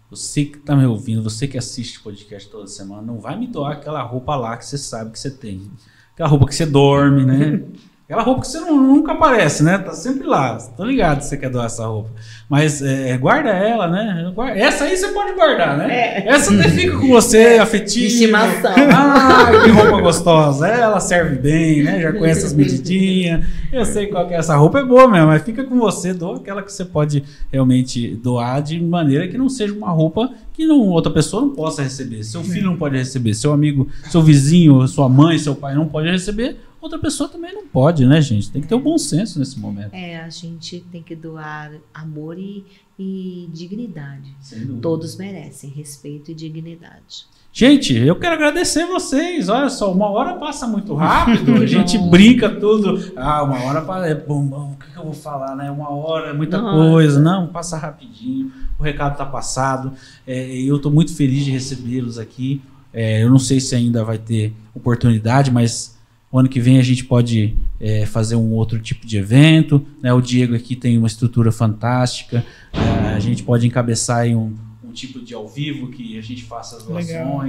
Você que está me ouvindo, você que assiste podcast toda semana, não vai me doar aquela roupa lá que você sabe que você tem. Aquela roupa que você dorme, né? Aquela roupa que você não, nunca aparece, né? Tá sempre lá. Tô ligado se você quer doar essa roupa. Mas é, guarda ela, né? Essa aí você pode guardar, né? É. Essa até fica com você, afetiva. Estimação. Ah, que roupa gostosa. Ela serve bem, né? Já conhece as medidinhas. Eu sei qual que é essa roupa. É boa mesmo, mas fica com você. Doa aquela que você pode realmente doar de maneira que não seja uma roupa que não, outra pessoa não possa receber. Seu filho não pode receber. Seu amigo, seu vizinho, sua mãe, seu pai não pode receber outra pessoa também não pode, né, gente? Tem que ter o um bom senso nesse momento. É, a gente tem que doar amor e, e dignidade. Todos merecem respeito e dignidade. Gente, eu quero agradecer vocês. Olha só, uma hora passa muito rápido, a gente brinca tudo. Ah, uma hora passa. É, bom, o que, eu vou falar, né? Uma hora é muita Nossa. coisa. Não, passa rapidinho. O recado está passado. É, eu estou muito feliz de recebê-los aqui. É, eu não sei se ainda vai ter oportunidade, mas o ano que vem a gente pode é, fazer um outro tipo de evento. Né? O Diego aqui tem uma estrutura fantástica. É, a gente pode encabeçar um, um, tipo de ao vivo que a gente faça as doações. Legal.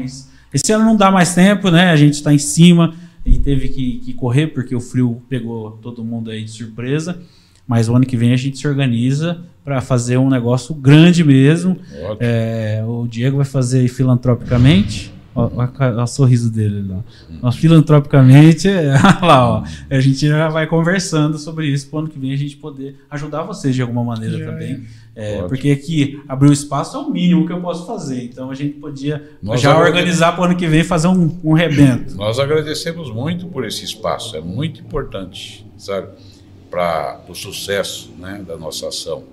Esse ano não dá mais tempo, né? A gente está em cima e teve que, que, correr porque o frio pegou todo mundo aí de surpresa. Mas o ano que vem a gente se organiza para fazer um negócio grande mesmo. É, o Diego vai fazer filantropicamente. Olha o sorriso dele lá. Nós, filantropicamente, é, lá, ó, a gente já vai conversando sobre isso para o ano que vem a gente poder ajudar vocês de alguma maneira já também. É, é porque aqui abrir o espaço é o mínimo que eu posso fazer. Então a gente podia Nós já organizar para o ano que vem fazer um, um rebento. Nós agradecemos muito por esse espaço, é muito importante, sabe, para o sucesso né, da nossa ação.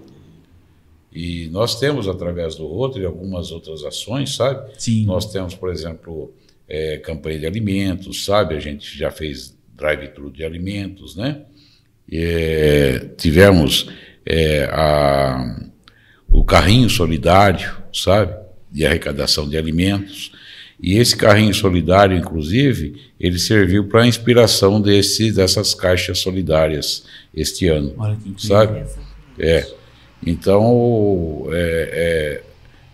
E nós temos, através do Rotary, algumas outras ações, sabe? Sim. Nós temos, por exemplo, é, campanha de alimentos, sabe? A gente já fez drive-thru de alimentos, né? é, tivemos é, a, o carrinho solidário, sabe, de arrecadação de alimentos. E esse carrinho solidário, inclusive, ele serviu para a inspiração desse, dessas caixas solidárias este ano, sabe? É. Então, é,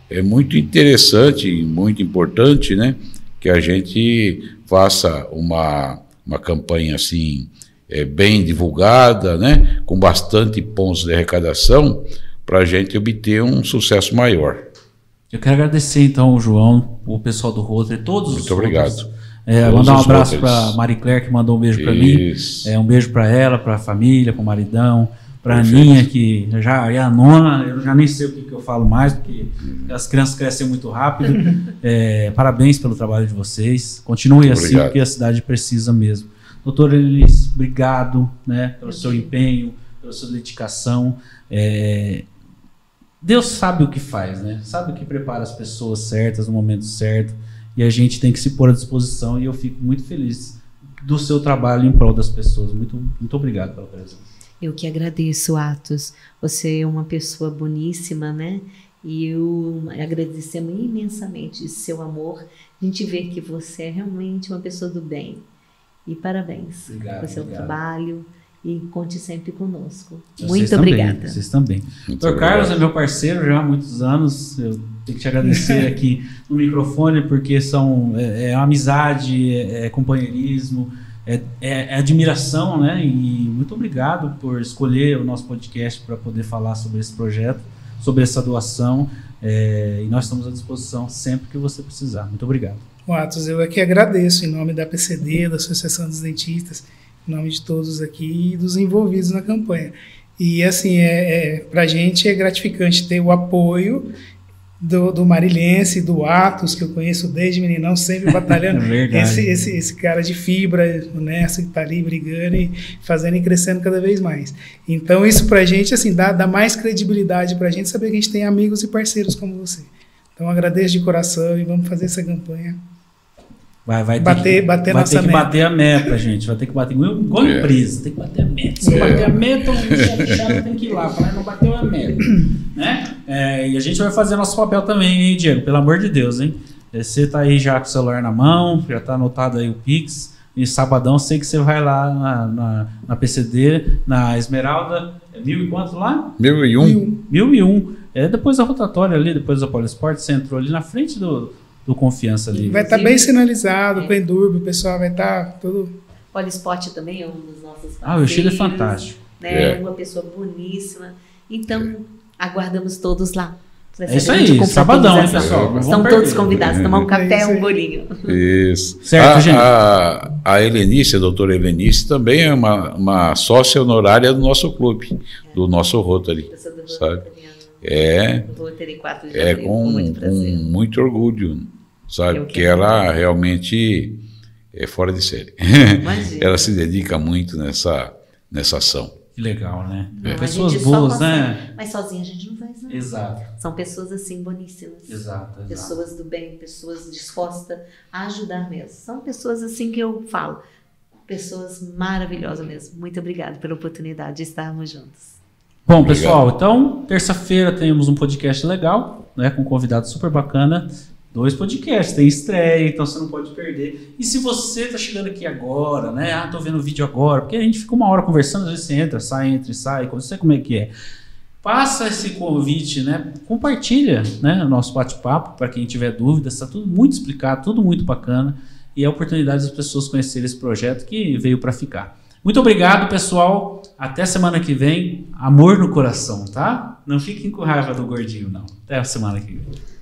é, é muito interessante e muito importante, né, que a gente faça uma, uma campanha assim é, bem divulgada, né, com bastante pontos de arrecadação, para a gente obter um sucesso maior. Eu quero agradecer então o João, o pessoal do Rotary, todos Muito os obrigado. É, mandar um abraço para Marie Claire que mandou um beijo para mim. É, um beijo para ela, para a família, para o maridão, para a Aninha que já é a nona. Eu já nem sei o que, que eu falo mais porque as crianças crescem muito rápido. é, parabéns pelo trabalho de vocês. Continue assim obrigado. porque a cidade precisa mesmo. Doutor Elis, obrigado, né, pelo seu empenho, pela sua dedicação. É, Deus sabe o que faz, né? Sabe o que prepara as pessoas certas no momento certo. E a gente tem que se pôr à disposição. E eu fico muito feliz do seu trabalho em prol das pessoas. Muito, muito obrigado pela presença. Eu que agradeço, Atos. Você é uma pessoa boníssima, né? E eu agradecemos imensamente seu amor. A gente vê que você é realmente uma pessoa do bem. E parabéns obrigado, pelo seu obrigado. trabalho e conte sempre conosco. Vocês Muito também, obrigada. Vocês também. Doutor Carlos é meu parceiro já há muitos anos. Eu tenho que te agradecer aqui no microfone, porque são, é, é amizade, é, é companheirismo, é, é, é, admiração, né? E muito obrigado por escolher o nosso podcast para poder falar sobre esse projeto, sobre essa doação. É, e nós estamos à disposição sempre que você precisar. Muito obrigado. Atos, eu aqui agradeço em nome da PCD, da Associação dos Dentistas em nome de todos aqui e dos envolvidos na campanha. E assim, é, é para a gente é gratificante ter o apoio do, do Marilhense, do Atos, que eu conheço desde meninão, sempre batalhando. É esse, esse, esse cara de fibra, né, que está ali brigando e fazendo e crescendo cada vez mais. Então, isso para a gente assim, dá, dá mais credibilidade para a gente saber que a gente tem amigos e parceiros como você. Então, agradeço de coração e vamos fazer essa campanha Vai, vai bater, ter que, bater vai ter que meta. bater a meta, gente. Vai ter que bater igual, igual é. empresa. Tem que bater a meta. Se é. bater a meta, o chefe tem que ir lá. Falar, não bateu a meta. né? É, e a gente vai fazer nosso papel também, hein, Diego? Pelo amor de Deus, hein? É, você tá aí já com o celular na mão, já tá anotado aí o Pix. E sabadão, sei que você vai lá na, na, na PCD, na Esmeralda. É mil e quanto lá? Mil e um. Mil e um. É depois da rotatória ali, depois da Polisport, você entrou ali na frente do do Confiança Livre. Vai estar tá bem sinalizado, é. com Endurbe, o pessoal vai estar tá tudo... Polisport também é um dos nossos parceiros. Ah, o Chile é fantástico. Né? É. Uma pessoa boníssima. Então, é. aguardamos todos lá. É isso aí, sabadão, hein, pessoal? Estão todos convidados a tomar um café, é um bolinho. Isso. Certo, a, gente. A, a Helenice, a doutora Helenice, também é uma, uma sócia honorária do nosso clube, do nosso Rotary. Sabe? É, é com, com muito, com sabe? Porque ela realmente é fora de série. ela se dedica muito nessa, nessa ação. Que legal, né? Não, pessoas boas, né? Mas sozinha a gente não faz nada. Exato. São pessoas assim boníssimas. Exato, exato. Pessoas do bem, pessoas dispostas a ajudar mesmo. São pessoas assim que eu falo. Pessoas maravilhosas mesmo. Muito obrigada pela oportunidade de estarmos juntos. Bom, Obrigado. pessoal, então, terça-feira temos um podcast legal, né, com um convidado super bacana dois podcasts, tem estreia, então você não pode perder. E se você está chegando aqui agora, né? Ah, tô vendo o vídeo agora, porque a gente fica uma hora conversando, às vezes você entra, sai, entra e sai, não sei como é que é. Passa esse convite, né? Compartilha, né? O nosso bate-papo para quem tiver dúvidas, está tudo muito explicado, tudo muito bacana e é a oportunidade das pessoas conhecerem esse projeto que veio para ficar. Muito obrigado, pessoal. Até semana que vem. Amor no coração, tá? Não fiquem com raiva do gordinho, não. Até a semana que vem.